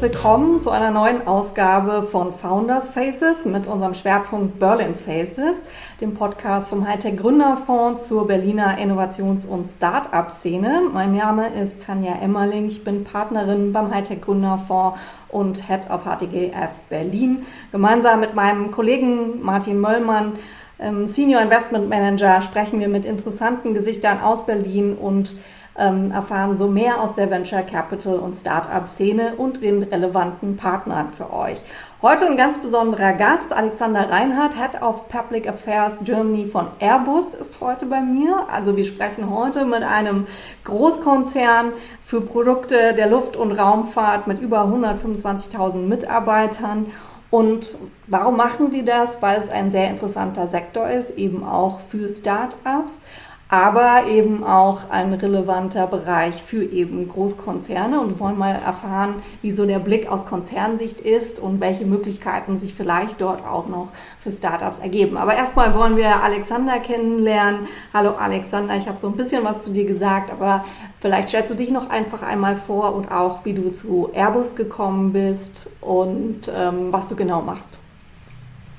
Willkommen zu einer neuen Ausgabe von Founders Faces mit unserem Schwerpunkt Berlin Faces, dem Podcast vom Hightech Gründerfonds zur Berliner Innovations- und Start-up-Szene. Mein Name ist Tanja Emmerling, ich bin Partnerin beim Hightech Gründerfonds und Head of HTGF Berlin. Gemeinsam mit meinem Kollegen Martin Möllmann ähm, Senior Investment Manager sprechen wir mit interessanten Gesichtern aus Berlin und ähm, erfahren so mehr aus der Venture Capital und Startup-Szene und den relevanten Partnern für euch. Heute ein ganz besonderer Gast, Alexander Reinhardt, Head of Public Affairs Germany von Airbus, ist heute bei mir. Also wir sprechen heute mit einem Großkonzern für Produkte der Luft- und Raumfahrt mit über 125.000 Mitarbeitern. Und warum machen wir das? Weil es ein sehr interessanter Sektor ist, eben auch für Startups aber eben auch ein relevanter Bereich für eben Großkonzerne. Und wir wollen mal erfahren, wie so der Blick aus Konzernsicht ist und welche Möglichkeiten sich vielleicht dort auch noch für Startups ergeben. Aber erstmal wollen wir Alexander kennenlernen. Hallo Alexander, ich habe so ein bisschen was zu dir gesagt, aber vielleicht stellst du dich noch einfach einmal vor und auch, wie du zu Airbus gekommen bist und ähm, was du genau machst.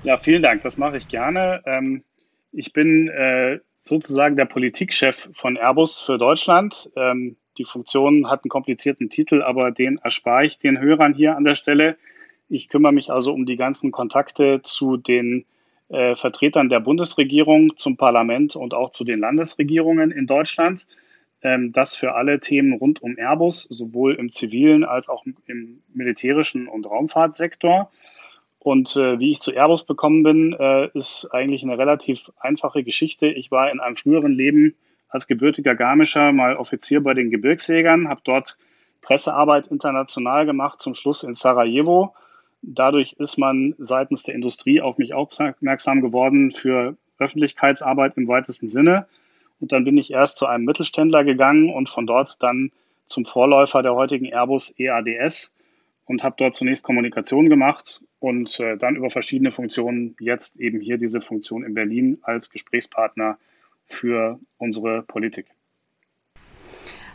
Ja, vielen Dank, das mache ich gerne. Ähm, ich bin äh, sozusagen der Politikchef von Airbus für Deutschland. Ähm, die Funktion hat einen komplizierten Titel, aber den erspare ich den Hörern hier an der Stelle. Ich kümmere mich also um die ganzen Kontakte zu den äh, Vertretern der Bundesregierung, zum Parlament und auch zu den Landesregierungen in Deutschland. Ähm, das für alle Themen rund um Airbus, sowohl im zivilen als auch im militärischen und Raumfahrtsektor. Und äh, wie ich zu Airbus bekommen bin, äh, ist eigentlich eine relativ einfache Geschichte. Ich war in einem früheren Leben als gebürtiger Garmischer mal Offizier bei den Gebirgsjägern, habe dort Pressearbeit international gemacht, zum Schluss in Sarajevo. Dadurch ist man seitens der Industrie auf mich aufmerksam geworden für Öffentlichkeitsarbeit im weitesten Sinne. Und dann bin ich erst zu einem Mittelständler gegangen und von dort dann zum Vorläufer der heutigen Airbus EADS und habe dort zunächst Kommunikation gemacht und äh, dann über verschiedene Funktionen jetzt eben hier diese Funktion in Berlin als Gesprächspartner für unsere Politik.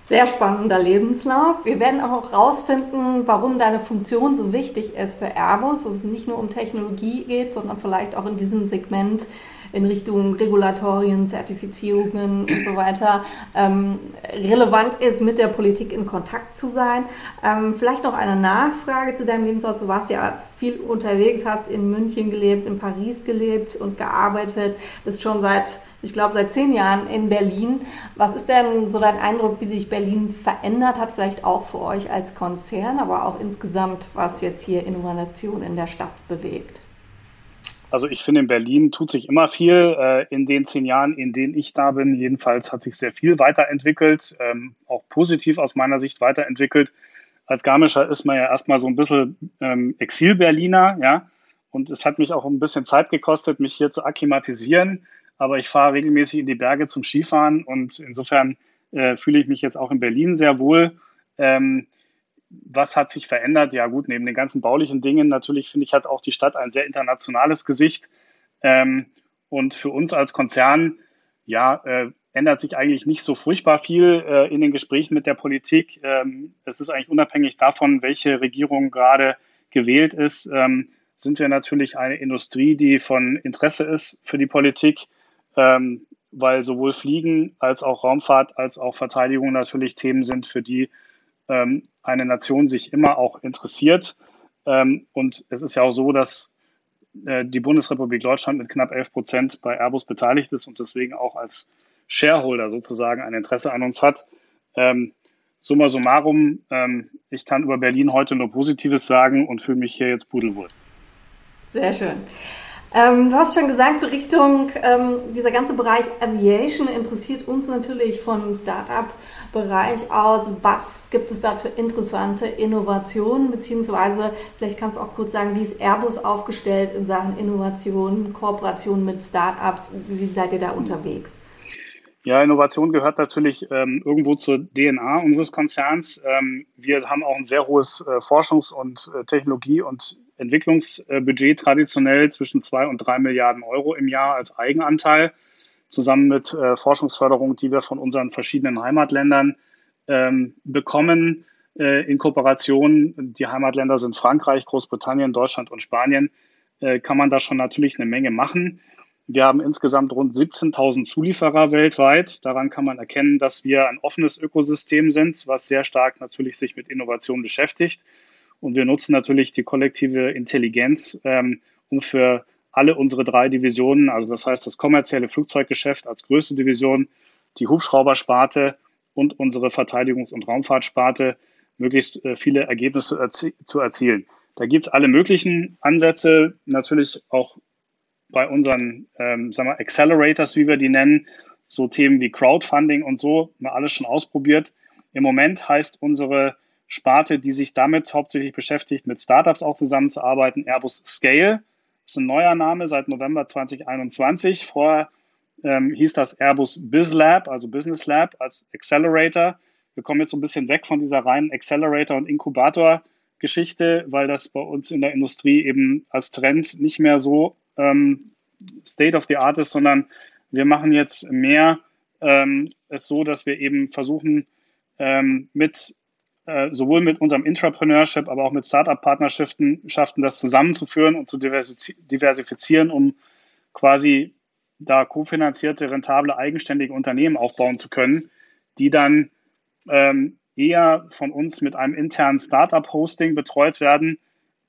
Sehr spannender Lebenslauf. Wir werden auch herausfinden, warum deine Funktion so wichtig ist für Airbus, dass es nicht nur um Technologie geht, sondern vielleicht auch in diesem Segment in Richtung Regulatorien, Zertifizierungen und so weiter ähm, relevant ist, mit der Politik in Kontakt zu sein. Ähm, vielleicht noch eine Nachfrage zu deinem Lebenslauf. Du warst ja viel unterwegs, hast in München gelebt, in Paris gelebt und gearbeitet, bist schon seit, ich glaube, seit zehn Jahren in Berlin. Was ist denn so dein Eindruck, wie sich Berlin verändert hat, vielleicht auch für euch als Konzern, aber auch insgesamt, was jetzt hier Innovation in der Stadt bewegt? Also ich finde, in Berlin tut sich immer viel. Äh, in den zehn Jahren, in denen ich da bin, jedenfalls hat sich sehr viel weiterentwickelt, ähm, auch positiv aus meiner Sicht weiterentwickelt. Als Garmischer ist man ja erstmal so ein bisschen ähm, Exil-Berliner, ja. Und es hat mich auch ein bisschen Zeit gekostet, mich hier zu akklimatisieren. Aber ich fahre regelmäßig in die Berge zum Skifahren und insofern äh, fühle ich mich jetzt auch in Berlin sehr wohl. Ähm, was hat sich verändert? Ja gut, neben den ganzen baulichen Dingen natürlich finde ich, hat auch die Stadt ein sehr internationales Gesicht. Ähm, und für uns als Konzern, ja, äh, ändert sich eigentlich nicht so furchtbar viel äh, in den Gesprächen mit der Politik. Ähm, es ist eigentlich unabhängig davon, welche Regierung gerade gewählt ist, ähm, sind wir natürlich eine Industrie, die von Interesse ist für die Politik, ähm, weil sowohl Fliegen als auch Raumfahrt als auch Verteidigung natürlich Themen sind, für die ähm, eine Nation sich immer auch interessiert. Ähm, und es ist ja auch so, dass äh, die Bundesrepublik Deutschland mit knapp 11 Prozent bei Airbus beteiligt ist und deswegen auch als Shareholder sozusagen ein Interesse an uns hat. Ähm, summa summarum, ähm, ich kann über Berlin heute nur Positives sagen und fühle mich hier jetzt pudelwohl. Sehr schön. Ähm, du hast schon gesagt, so Richtung ähm, dieser ganze Bereich Aviation interessiert uns natürlich vom Startup-Bereich aus. Was gibt es da für interessante Innovationen? Beziehungsweise, vielleicht kannst du auch kurz sagen, wie ist Airbus aufgestellt in Sachen Innovation, Kooperation mit Startups? Wie seid ihr da unterwegs? Ja, Innovation gehört natürlich ähm, irgendwo zur DNA unseres Konzerns. Ähm, wir haben auch ein sehr hohes äh, Forschungs- und äh, Technologie- und Entwicklungsbudget traditionell zwischen zwei und drei Milliarden Euro im Jahr als Eigenanteil, zusammen mit äh, Forschungsförderung, die wir von unseren verschiedenen Heimatländern ähm, bekommen. äh, in Kooperation. Die Heimatländer sind Frankreich, Großbritannien, Deutschland und Spanien. Äh, kann man da schon natürlich eine Menge machen. Wir haben insgesamt rund 17.000 Zulieferer weltweit. Daran kann man erkennen, dass wir ein offenes Ökosystem sind, was sehr stark natürlich sich mit Innovation beschäftigt. Und wir nutzen natürlich die kollektive Intelligenz, ähm, um für alle unsere drei Divisionen, also das heißt das kommerzielle Flugzeuggeschäft als größte Division, die Hubschraubersparte und unsere Verteidigungs- und Raumfahrtsparte, möglichst äh, viele Ergebnisse erzie zu erzielen. Da gibt es alle möglichen Ansätze, natürlich auch bei unseren ähm, sagen wir, Accelerators, wie wir die nennen, so Themen wie Crowdfunding und so, mal alles schon ausprobiert. Im Moment heißt unsere Sparte, die sich damit hauptsächlich beschäftigt, mit Startups auch zusammenzuarbeiten, Airbus Scale. Das ist ein neuer Name seit November 2021. Vorher ähm, hieß das Airbus BizLab, also Business Lab als Accelerator. Wir kommen jetzt so ein bisschen weg von dieser reinen Accelerator- und Inkubator-Geschichte, weil das bei uns in der Industrie eben als Trend nicht mehr so ähm, State of the Art ist, sondern wir machen jetzt mehr ähm, es so, dass wir eben versuchen, ähm, mit äh, sowohl mit unserem Intrapreneurship, aber auch mit Startup-Partnerschaften das zusammenzuführen und zu diversifizieren, um quasi da kofinanzierte, rentable, eigenständige Unternehmen aufbauen zu können, die dann ähm, eher von uns mit einem internen Startup-Hosting betreut werden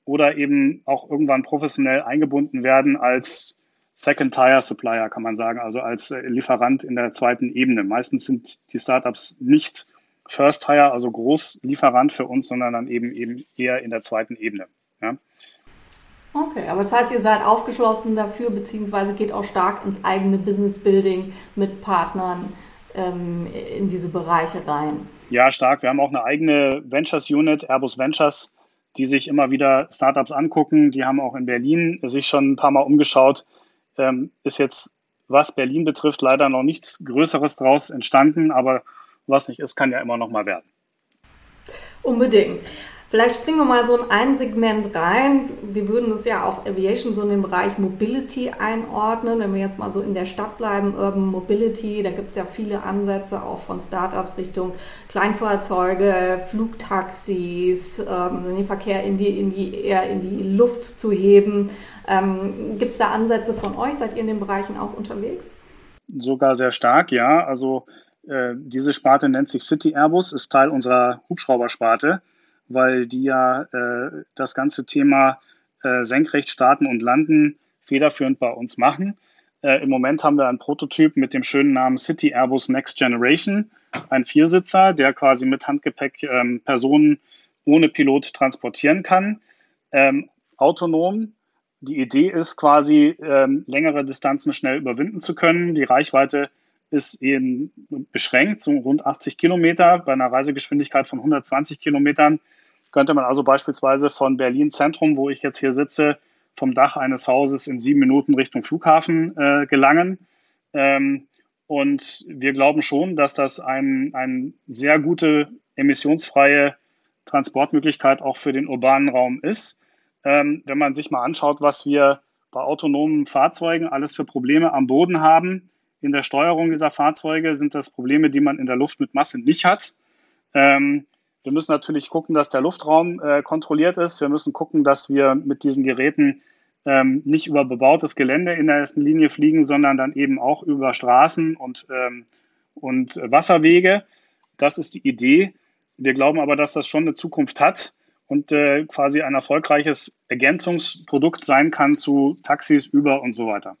oder eben auch irgendwann professionell eingebunden werden als Second-Tier-Supplier, kann man sagen, also als äh, Lieferant in der zweiten Ebene. Meistens sind die Startups nicht First-Tier, also Großlieferant für uns, sondern dann eben, eben eher in der zweiten Ebene. Ja. Okay, aber das heißt, ihr seid aufgeschlossen dafür, beziehungsweise geht auch stark ins eigene Business Building mit Partnern ähm, in diese Bereiche rein. Ja, stark. Wir haben auch eine eigene Ventures Unit, Airbus Ventures, die sich immer wieder Startups angucken. Die haben auch in Berlin sich schon ein paar Mal umgeschaut. Ähm, ist jetzt, was Berlin betrifft, leider noch nichts Größeres draus entstanden, aber was nicht ist, kann ja immer noch mal werden. Unbedingt. Vielleicht springen wir mal so in ein Segment rein. Wir würden das ja auch Aviation so in den Bereich Mobility einordnen. Wenn wir jetzt mal so in der Stadt bleiben, Urban Mobility, da gibt es ja viele Ansätze auch von Startups Richtung Kleinfahrzeuge, Flugtaxis, ähm, den Verkehr in die, in die, eher in die Luft zu heben. Ähm, gibt es da Ansätze von euch? Seid ihr in den Bereichen auch unterwegs? Sogar sehr stark, ja. Also äh, diese Sparte nennt sich City Airbus, ist Teil unserer Hubschraubersparte weil die ja äh, das ganze Thema äh, senkrecht starten und landen federführend bei uns machen. Äh, Im Moment haben wir einen Prototyp mit dem schönen Namen City Airbus Next Generation, ein Viersitzer, der quasi mit Handgepäck ähm, Personen ohne Pilot transportieren kann, ähm, autonom. Die Idee ist quasi, ähm, längere Distanzen schnell überwinden zu können. Die Reichweite ist eben beschränkt, so rund 80 Kilometer bei einer Reisegeschwindigkeit von 120 Kilometern könnte man also beispielsweise von Berlin Zentrum, wo ich jetzt hier sitze, vom Dach eines Hauses in sieben Minuten Richtung Flughafen äh, gelangen. Ähm, und wir glauben schon, dass das eine ein sehr gute emissionsfreie Transportmöglichkeit auch für den urbanen Raum ist. Ähm, wenn man sich mal anschaut, was wir bei autonomen Fahrzeugen alles für Probleme am Boden haben, in der Steuerung dieser Fahrzeuge sind das Probleme, die man in der Luft mit Masse nicht hat. Ähm, wir müssen natürlich gucken, dass der Luftraum äh, kontrolliert ist. Wir müssen gucken, dass wir mit diesen Geräten ähm, nicht über bebautes Gelände in der ersten Linie fliegen, sondern dann eben auch über Straßen und, ähm, und Wasserwege. Das ist die Idee. Wir glauben aber, dass das schon eine Zukunft hat und äh, quasi ein erfolgreiches Ergänzungsprodukt sein kann zu Taxis, Uber und so weiter.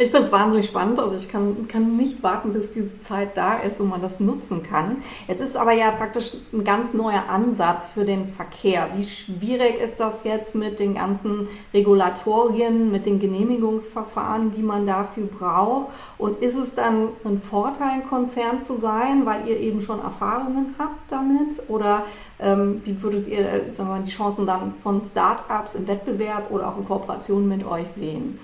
Ich finde es wahnsinnig spannend. Also ich kann, kann nicht warten, bis diese Zeit da ist, wo man das nutzen kann. Jetzt ist aber ja praktisch ein ganz neuer Ansatz für den Verkehr. Wie schwierig ist das jetzt mit den ganzen Regulatorien, mit den Genehmigungsverfahren, die man dafür braucht? Und ist es dann ein Vorteil, Konzern zu sein, weil ihr eben schon Erfahrungen habt damit? Oder ähm, wie würdet ihr wir, die Chancen dann von Start-ups im Wettbewerb oder auch in Kooperation mit euch sehen?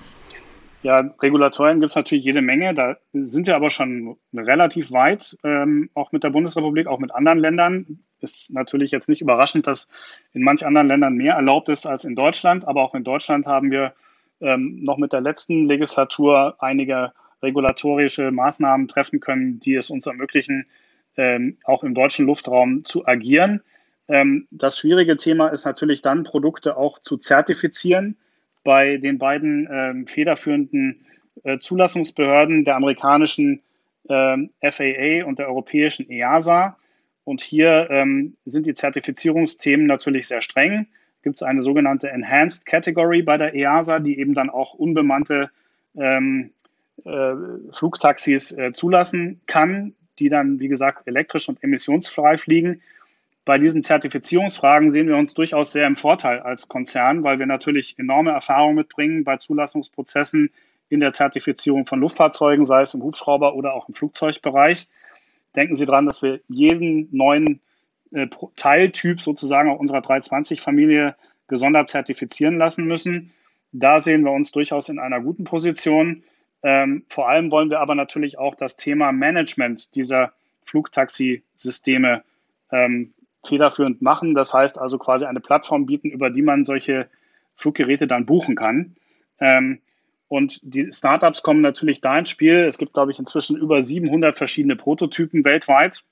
Ja, Regulatorien gibt es natürlich jede Menge. Da sind wir aber schon relativ weit, ähm, auch mit der Bundesrepublik, auch mit anderen Ländern. Ist natürlich jetzt nicht überraschend, dass in manch anderen Ländern mehr erlaubt ist als in Deutschland. Aber auch in Deutschland haben wir ähm, noch mit der letzten Legislatur einige regulatorische Maßnahmen treffen können, die es uns ermöglichen, ähm, auch im deutschen Luftraum zu agieren. Ähm, das schwierige Thema ist natürlich dann, Produkte auch zu zertifizieren bei den beiden ähm, federführenden äh, Zulassungsbehörden der amerikanischen ähm, FAA und der europäischen EASA. Und hier ähm, sind die Zertifizierungsthemen natürlich sehr streng. Gibt es eine sogenannte Enhanced Category bei der EASA, die eben dann auch unbemannte ähm, äh, Flugtaxis äh, zulassen kann, die dann, wie gesagt, elektrisch und emissionsfrei fliegen. Bei diesen Zertifizierungsfragen sehen wir uns durchaus sehr im Vorteil als Konzern, weil wir natürlich enorme Erfahrung mitbringen bei Zulassungsprozessen in der Zertifizierung von Luftfahrzeugen, sei es im Hubschrauber oder auch im Flugzeugbereich. Denken Sie daran, dass wir jeden neuen äh, Teiltyp sozusagen auch unserer 320-Familie gesondert zertifizieren lassen müssen. Da sehen wir uns durchaus in einer guten Position. Ähm, vor allem wollen wir aber natürlich auch das Thema Management dieser Flugtaxisysteme ähm, federführend machen. Das heißt also quasi eine Plattform bieten, über die man solche Fluggeräte dann buchen kann. Ähm, und die Startups kommen natürlich da ins Spiel. Es gibt, glaube ich, inzwischen über 700 verschiedene Prototypen weltweit,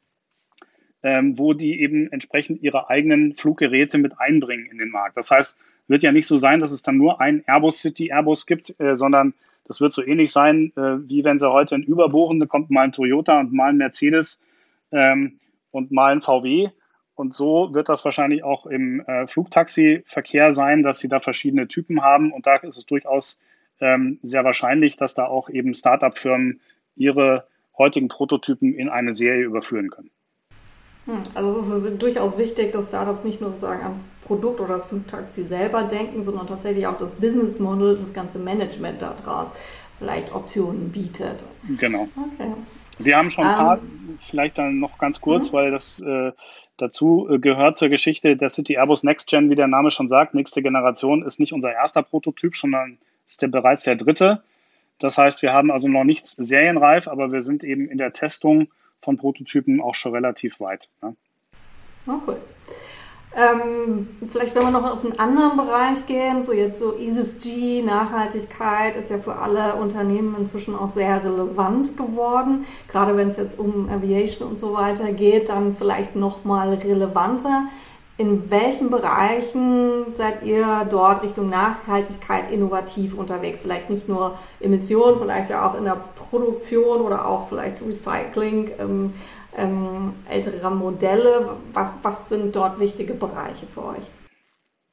ähm, wo die eben entsprechend ihre eigenen Fluggeräte mit einbringen in den Markt. Das heißt, wird ja nicht so sein, dass es dann nur ein Airbus City Airbus gibt, äh, sondern das wird so ähnlich sein, äh, wie wenn sie heute in Überbuchen, da kommt mal ein Toyota und mal ein Mercedes ähm, und mal ein VW. Und so wird das wahrscheinlich auch im äh, Flugtaxi-Verkehr sein, dass sie da verschiedene Typen haben. Und da ist es durchaus ähm, sehr wahrscheinlich, dass da auch eben Startup-Firmen ihre heutigen Prototypen in eine Serie überführen können. Hm, also es ist durchaus wichtig, dass Startups nicht nur sozusagen ans Produkt oder das Flugtaxi selber denken, sondern tatsächlich auch das Business Model, das ganze Management daraus vielleicht Optionen bietet. Genau. Okay. Wir haben schon ein paar, ähm, vielleicht dann noch ganz kurz, mhm. weil das äh, dazu äh, gehört zur Geschichte der City Airbus Next Gen, wie der Name schon sagt. Nächste Generation ist nicht unser erster Prototyp, sondern ist der bereits der dritte. Das heißt, wir haben also noch nichts serienreif, aber wir sind eben in der Testung von Prototypen auch schon relativ weit. Ne? Oh, cool. Ähm, vielleicht, wenn wir noch auf einen anderen Bereich gehen, so jetzt so ESG, Nachhaltigkeit ist ja für alle Unternehmen inzwischen auch sehr relevant geworden. Gerade wenn es jetzt um Aviation und so weiter geht, dann vielleicht noch mal relevanter. In welchen Bereichen seid ihr dort Richtung Nachhaltigkeit innovativ unterwegs? Vielleicht nicht nur Emissionen, vielleicht ja auch in der Produktion oder auch vielleicht Recycling ähm, ähm, älterer Modelle. Was, was sind dort wichtige Bereiche für euch?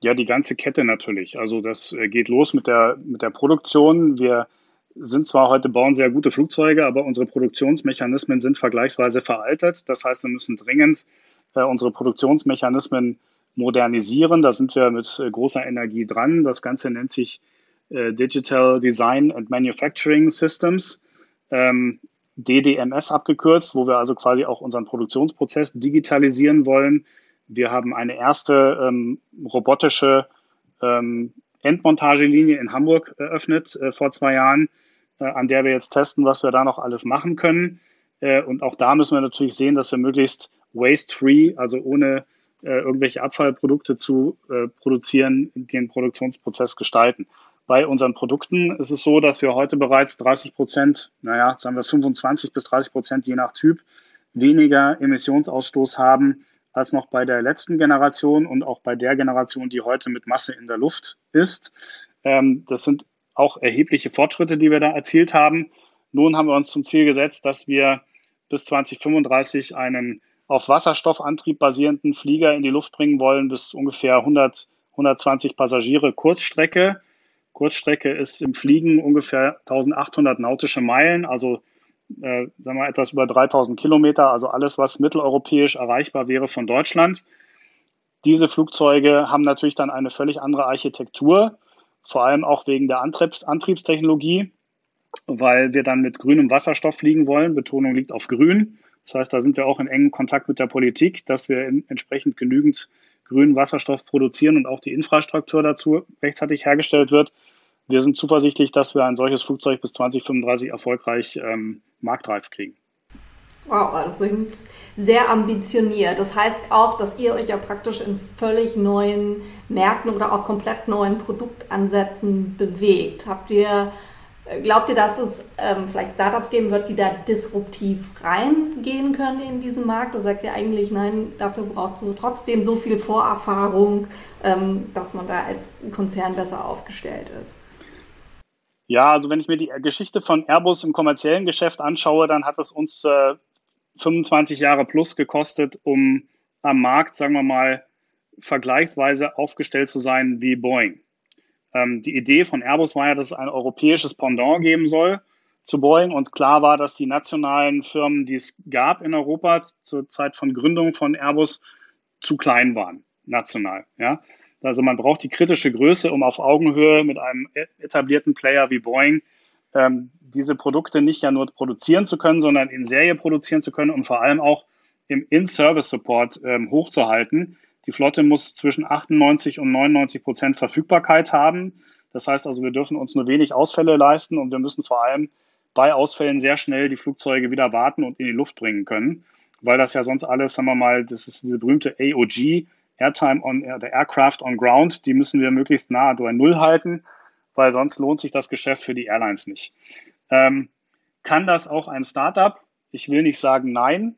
Ja, die ganze Kette natürlich. Also das äh, geht los mit der, mit der Produktion. Wir sind zwar heute bauen sehr gute Flugzeuge, aber unsere Produktionsmechanismen sind vergleichsweise veraltet. Das heißt, wir müssen dringend unsere Produktionsmechanismen modernisieren. Da sind wir mit äh, großer Energie dran. Das Ganze nennt sich äh, Digital Design and Manufacturing Systems, ähm, DDMS abgekürzt, wo wir also quasi auch unseren Produktionsprozess digitalisieren wollen. Wir haben eine erste ähm, robotische ähm, Endmontagelinie in Hamburg eröffnet äh, vor zwei Jahren, äh, an der wir jetzt testen, was wir da noch alles machen können. Äh, und auch da müssen wir natürlich sehen, dass wir möglichst waste-free, also ohne äh, irgendwelche Abfallprodukte zu äh, produzieren, den Produktionsprozess gestalten. Bei unseren Produkten ist es so, dass wir heute bereits 30 Prozent, naja, sagen wir 25 bis 30 Prozent je nach Typ, weniger Emissionsausstoß haben als noch bei der letzten Generation und auch bei der Generation, die heute mit Masse in der Luft ist. Ähm, das sind auch erhebliche Fortschritte, die wir da erzielt haben. Nun haben wir uns zum Ziel gesetzt, dass wir bis 2035 einen auf Wasserstoffantrieb basierenden Flieger in die Luft bringen wollen, bis ungefähr 100, 120 Passagiere Kurzstrecke. Kurzstrecke ist im Fliegen ungefähr 1800 nautische Meilen, also äh, sagen wir etwas über 3000 Kilometer, also alles, was mitteleuropäisch erreichbar wäre von Deutschland. Diese Flugzeuge haben natürlich dann eine völlig andere Architektur, vor allem auch wegen der Antriebs Antriebstechnologie, weil wir dann mit grünem Wasserstoff fliegen wollen. Betonung liegt auf grün. Das heißt, da sind wir auch in engem Kontakt mit der Politik, dass wir entsprechend genügend grünen Wasserstoff produzieren und auch die Infrastruktur dazu rechtzeitig hergestellt wird. Wir sind zuversichtlich, dass wir ein solches Flugzeug bis 2035 erfolgreich ähm, marktreif kriegen. Wow, das klingt sehr ambitioniert. Das heißt auch, dass ihr euch ja praktisch in völlig neuen Märkten oder auch komplett neuen Produktansätzen bewegt. Habt ihr Glaubt ihr, dass es ähm, vielleicht Startups geben wird, die da disruptiv reingehen können in diesen Markt? Oder sagt ihr eigentlich, nein, dafür braucht es trotzdem so viel Vorerfahrung, ähm, dass man da als Konzern besser aufgestellt ist? Ja, also wenn ich mir die Geschichte von Airbus im kommerziellen Geschäft anschaue, dann hat es uns äh, 25 Jahre plus gekostet, um am Markt, sagen wir mal, vergleichsweise aufgestellt zu sein wie Boeing. Ähm, die Idee von Airbus war ja, dass es ein europäisches Pendant geben soll zu Boeing und klar war, dass die nationalen Firmen, die es gab in Europa zur Zeit von Gründung von Airbus, zu klein waren, national. Ja? Also man braucht die kritische Größe, um auf Augenhöhe mit einem e-, etablierten Player wie Boeing ähm, diese Produkte nicht ja nur produzieren zu können, sondern in Serie produzieren zu können und vor allem auch im In-Service-Support ähm, hochzuhalten. Die Flotte muss zwischen 98 und 99 Prozent Verfügbarkeit haben. Das heißt also, wir dürfen uns nur wenig Ausfälle leisten und wir müssen vor allem bei Ausfällen sehr schnell die Flugzeuge wieder warten und in die Luft bringen können, weil das ja sonst alles, sagen wir mal, das ist diese berühmte AOG, Airtime on äh, der Aircraft on Ground, die müssen wir möglichst nah bei Null halten, weil sonst lohnt sich das Geschäft für die Airlines nicht. Ähm, kann das auch ein Startup? Ich will nicht sagen nein,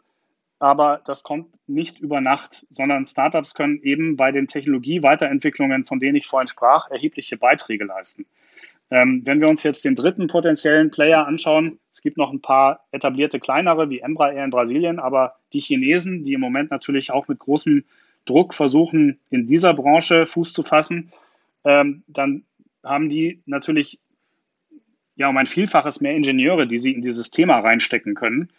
aber das kommt nicht über Nacht, sondern Startups können eben bei den Technologieweiterentwicklungen, von denen ich vorhin sprach, erhebliche Beiträge leisten. Ähm, wenn wir uns jetzt den dritten potenziellen Player anschauen, es gibt noch ein paar etablierte kleinere wie Embraer in Brasilien, aber die Chinesen, die im Moment natürlich auch mit großem Druck versuchen, in dieser Branche Fuß zu fassen, ähm, dann haben die natürlich ja um ein Vielfaches mehr Ingenieure, die sie in dieses Thema reinstecken können.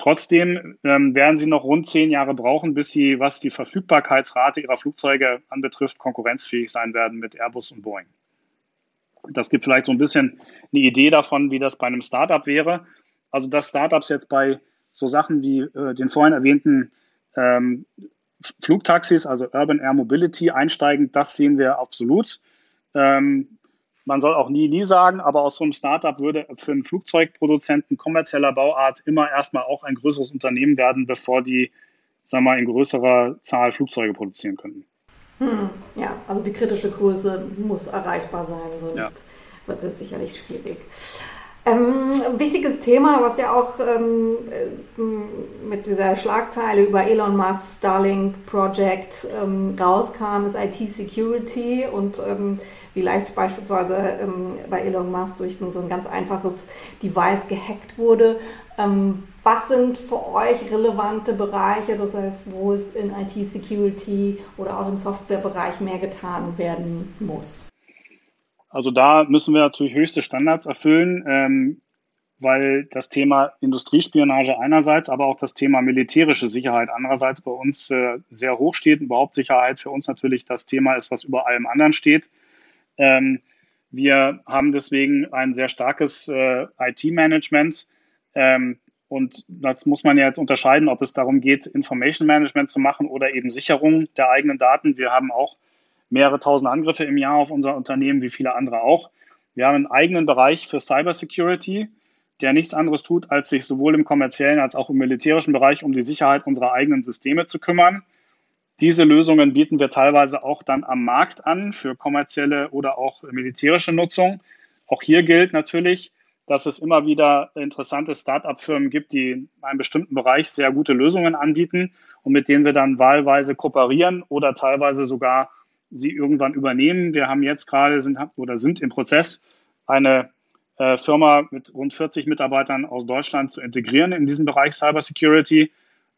Trotzdem ähm, werden sie noch rund zehn Jahre brauchen, bis sie, was die Verfügbarkeitsrate ihrer Flugzeuge anbetrifft, konkurrenzfähig sein werden mit Airbus und Boeing. Das gibt vielleicht so ein bisschen eine Idee davon, wie das bei einem Startup wäre. Also, dass Startups jetzt bei so Sachen wie äh, den vorhin erwähnten ähm, Flugtaxis, also Urban Air Mobility, einsteigen, das sehen wir absolut. Ähm, man soll auch nie, nie sagen, aber aus so einem Startup würde für einen Flugzeugproduzenten kommerzieller Bauart immer erstmal auch ein größeres Unternehmen werden, bevor die, sagen wir mal, in größerer Zahl Flugzeuge produzieren könnten. Hm, ja, also die kritische Größe muss erreichbar sein, sonst ja. wird es sicherlich schwierig. Ähm, wichtiges Thema, was ja auch ähm, äh, mit dieser Schlagzeile über Elon Musk Starlink Project ähm, rauskam, ist IT-Security und ähm, wie leicht beispielsweise ähm, bei Elon Musk durch so ein ganz einfaches Device gehackt wurde. Ähm, was sind für euch relevante Bereiche, das heißt, wo es in IT-Security oder auch im Softwarebereich mehr getan werden muss? Also da müssen wir natürlich höchste Standards erfüllen, ähm, weil das Thema Industriespionage einerseits, aber auch das Thema militärische Sicherheit andererseits bei uns äh, sehr hoch steht. Überhaupt Sicherheit für uns natürlich das Thema ist, was über allem anderen steht. Ähm, wir haben deswegen ein sehr starkes äh, IT-Management. Ähm, und das muss man ja jetzt unterscheiden, ob es darum geht, Information Management zu machen oder eben Sicherung der eigenen Daten. Wir haben auch mehrere tausend Angriffe im Jahr auf unser Unternehmen, wie viele andere auch. Wir haben einen eigenen Bereich für Cybersecurity, der nichts anderes tut, als sich sowohl im kommerziellen als auch im militärischen Bereich um die Sicherheit unserer eigenen Systeme zu kümmern. Diese Lösungen bieten wir teilweise auch dann am Markt an für kommerzielle oder auch militärische Nutzung. Auch hier gilt natürlich, dass es immer wieder interessante Start-up-Firmen gibt, die in einem bestimmten Bereich sehr gute Lösungen anbieten und mit denen wir dann wahlweise kooperieren oder teilweise sogar sie irgendwann übernehmen. Wir haben jetzt gerade sind oder sind im Prozess, eine äh, Firma mit rund 40 Mitarbeitern aus Deutschland zu integrieren in diesen Bereich Cybersecurity.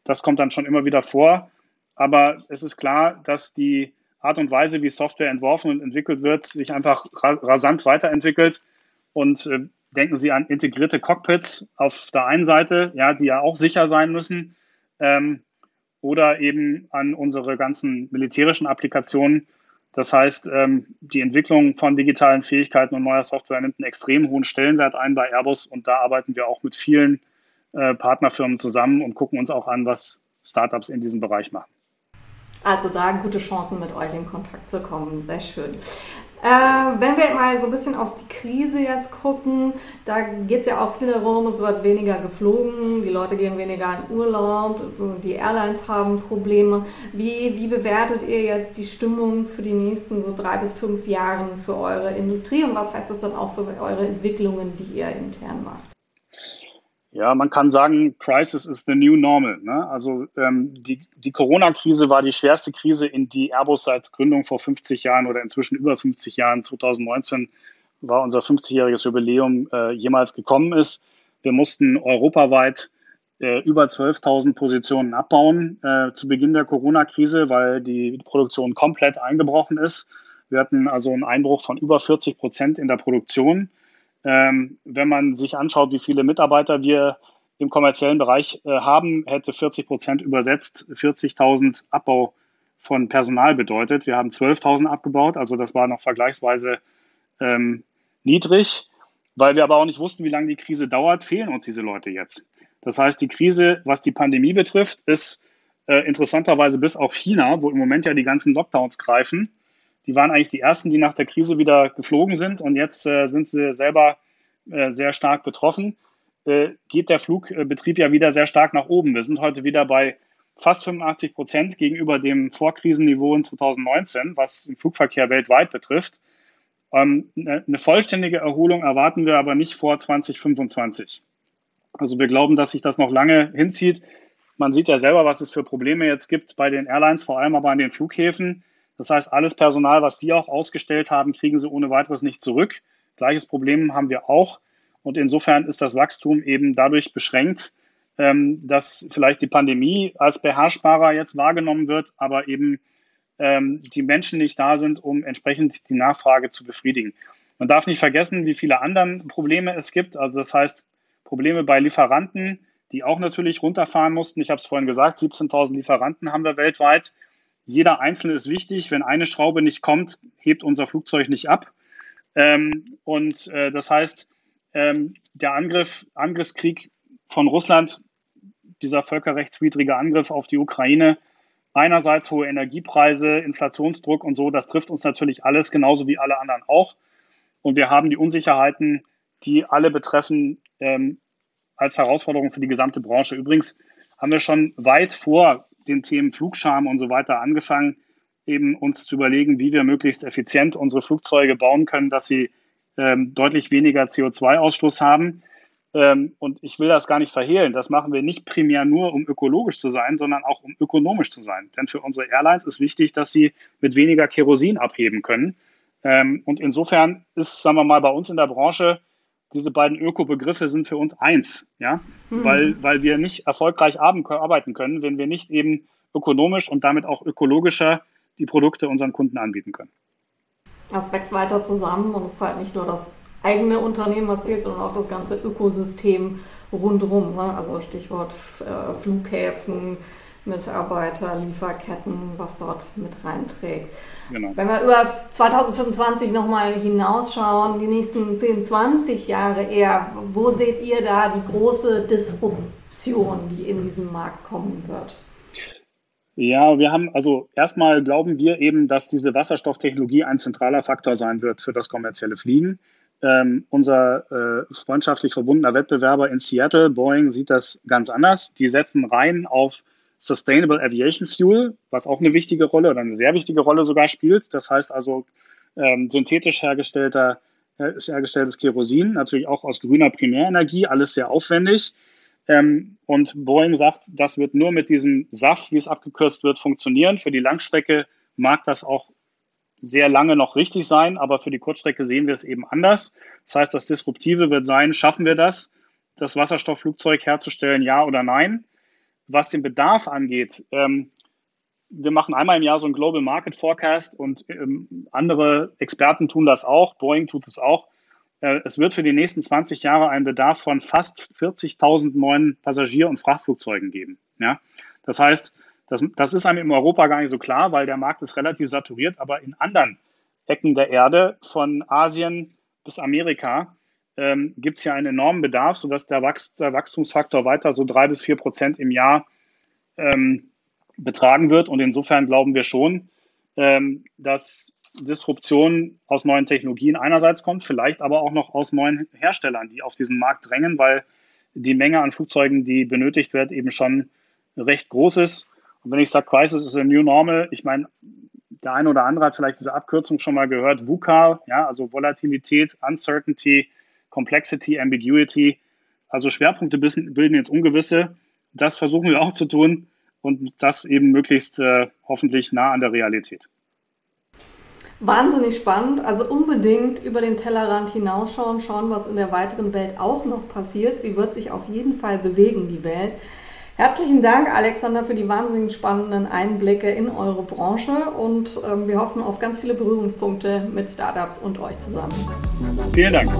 Das kommt dann schon immer wieder vor. Aber es ist klar, dass die Art und Weise, wie Software entworfen und entwickelt wird, sich einfach rasant weiterentwickelt. Und äh, denken Sie an integrierte Cockpits auf der einen Seite, ja, die ja auch sicher sein müssen, ähm, oder eben an unsere ganzen militärischen Applikationen, das heißt, ähm, die Entwicklung von digitalen Fähigkeiten und neuer Software nimmt einen extrem hohen Stellenwert ein bei Airbus und da arbeiten wir auch mit vielen äh, Partnerfirmen zusammen und gucken uns auch an, was Startups in diesem Bereich machen. Also da gute Chancen mit euch in Kontakt zu kommen. Sehr schön. Äh, wenn wir mal so ein bisschen auf die Krise jetzt gucken, da geht es ja auch viel darum, es wird weniger geflogen, die Leute gehen weniger in Urlaub, die Airlines haben Probleme. Wie, wie bewertet ihr jetzt die Stimmung für die nächsten so drei bis fünf Jahre für eure Industrie und was heißt das dann auch für eure Entwicklungen, die ihr intern macht? Ja, man kann sagen, Crisis is the new normal. Ne? Also ähm, die, die Corona-Krise war die schwerste Krise, in die Airbus seit Gründung vor 50 Jahren oder inzwischen über 50 Jahren, 2019 war unser 50-jähriges Jubiläum, äh, jemals gekommen ist. Wir mussten europaweit äh, über 12.000 Positionen abbauen äh, zu Beginn der Corona-Krise, weil die Produktion komplett eingebrochen ist. Wir hatten also einen Einbruch von über 40 Prozent in der Produktion. Ähm, wenn man sich anschaut, wie viele Mitarbeiter wir im kommerziellen Bereich äh, haben, hätte 40 Prozent übersetzt 40.000 Abbau von Personal bedeutet. Wir haben 12.000 abgebaut, also das war noch vergleichsweise ähm, niedrig. Weil wir aber auch nicht wussten, wie lange die Krise dauert, fehlen uns diese Leute jetzt. Das heißt, die Krise, was die Pandemie betrifft, ist äh, interessanterweise bis auf China, wo im Moment ja die ganzen Lockdowns greifen, die waren eigentlich die ersten, die nach der Krise wieder geflogen sind und jetzt äh, sind sie selber äh, sehr stark betroffen. Äh, geht der Flugbetrieb ja wieder sehr stark nach oben. Wir sind heute wieder bei fast 85 Prozent gegenüber dem Vorkrisenniveau in 2019, was den Flugverkehr weltweit betrifft. Ähm, eine, eine vollständige Erholung erwarten wir aber nicht vor 2025. Also wir glauben, dass sich das noch lange hinzieht. Man sieht ja selber, was es für Probleme jetzt gibt bei den Airlines, vor allem aber an den Flughäfen. Das heißt, alles Personal, was die auch ausgestellt haben, kriegen sie ohne weiteres nicht zurück. Gleiches Problem haben wir auch. Und insofern ist das Wachstum eben dadurch beschränkt, ähm, dass vielleicht die Pandemie als beherrschbarer jetzt wahrgenommen wird, aber eben ähm, die Menschen nicht da sind, um entsprechend die Nachfrage zu befriedigen. Man darf nicht vergessen, wie viele andere Probleme es gibt. Also das heißt, Probleme bei Lieferanten, die auch natürlich runterfahren mussten. Ich habe es vorhin gesagt, 17.000 Lieferanten haben wir weltweit. Jeder Einzelne ist wichtig. Wenn eine Schraube nicht kommt, hebt unser Flugzeug nicht ab. Ähm, und äh, das heißt, ähm, der Angriff, Angriffskrieg von Russland, dieser völkerrechtswidrige Angriff auf die Ukraine, einerseits hohe Energiepreise, Inflationsdruck und so, das trifft uns natürlich alles, genauso wie alle anderen auch. Und wir haben die Unsicherheiten, die alle betreffen, ähm, als Herausforderung für die gesamte Branche. Übrigens haben wir schon weit vor den Themen Flugscham und so weiter angefangen, eben uns zu überlegen, wie wir möglichst effizient unsere Flugzeuge bauen können, dass sie ähm, deutlich weniger CO2-Ausstoß haben. Ähm, und ich will das gar nicht verhehlen. Das machen wir nicht primär nur, um ökologisch zu sein, sondern auch um ökonomisch zu sein. Denn für unsere Airlines ist wichtig, dass sie mit weniger Kerosin abheben können. Ähm, und insofern ist, sagen wir mal, bei uns in der Branche diese beiden Öko-Begriffe sind für uns eins, ja, mhm. weil, weil wir nicht erfolgreich arbeiten können, wenn wir nicht eben ökonomisch und damit auch ökologischer die Produkte unseren Kunden anbieten können. Das wächst weiter zusammen und es ist halt nicht nur das eigene Unternehmen, was zählt, sondern auch das ganze Ökosystem rundherum. Ne? Also Stichwort äh, Flughäfen, Mitarbeiter, Lieferketten, was dort mit reinträgt. Genau. Wenn wir über 2025 nochmal hinausschauen, die nächsten 10, 20 Jahre eher, wo seht ihr da die große Disruption, die in diesen Markt kommen wird? Ja, wir haben, also erstmal glauben wir eben, dass diese Wasserstofftechnologie ein zentraler Faktor sein wird für das kommerzielle Fliegen. Ähm, unser äh, freundschaftlich verbundener Wettbewerber in Seattle, Boeing, sieht das ganz anders. Die setzen rein auf Sustainable Aviation Fuel, was auch eine wichtige Rolle oder eine sehr wichtige Rolle sogar spielt. Das heißt also ähm, synthetisch hergestellter, äh, hergestelltes Kerosin, natürlich auch aus grüner Primärenergie, alles sehr aufwendig. Ähm, und Boeing sagt, das wird nur mit diesem SAF, wie es abgekürzt wird, funktionieren. Für die Langstrecke mag das auch sehr lange noch richtig sein, aber für die Kurzstrecke sehen wir es eben anders. Das heißt, das Disruptive wird sein, schaffen wir das, das Wasserstoffflugzeug herzustellen, ja oder nein? Was den Bedarf angeht, ähm, wir machen einmal im Jahr so ein Global Market Forecast und ähm, andere Experten tun das auch, Boeing tut es auch. Äh, es wird für die nächsten 20 Jahre einen Bedarf von fast 40.000 neuen Passagier- und Frachtflugzeugen geben. Ja? Das heißt, das, das ist einem in Europa gar nicht so klar, weil der Markt ist relativ saturiert, aber in anderen Ecken der Erde, von Asien bis Amerika, ähm, gibt es ja einen enormen Bedarf, sodass der, Wachst der Wachstumsfaktor weiter so drei bis vier Prozent im Jahr ähm, betragen wird. Und insofern glauben wir schon, ähm, dass Disruption aus neuen Technologien einerseits kommt, vielleicht aber auch noch aus neuen Herstellern, die auf diesen Markt drängen, weil die Menge an Flugzeugen, die benötigt wird, eben schon recht groß ist. Und wenn ich sage, Crisis is a new normal, ich meine, der eine oder andere hat vielleicht diese Abkürzung schon mal gehört, VUCA, ja, also Volatilität, Uncertainty, Complexity, Ambiguity. Also Schwerpunkte bilden jetzt Ungewisse. Das versuchen wir auch zu tun und das eben möglichst äh, hoffentlich nah an der Realität. Wahnsinnig spannend. Also unbedingt über den Tellerrand hinausschauen, schauen, was in der weiteren Welt auch noch passiert. Sie wird sich auf jeden Fall bewegen, die Welt. Herzlichen Dank, Alexander, für die wahnsinnig spannenden Einblicke in eure Branche und ähm, wir hoffen auf ganz viele Berührungspunkte mit Startups und euch zusammen. Vielen Dank.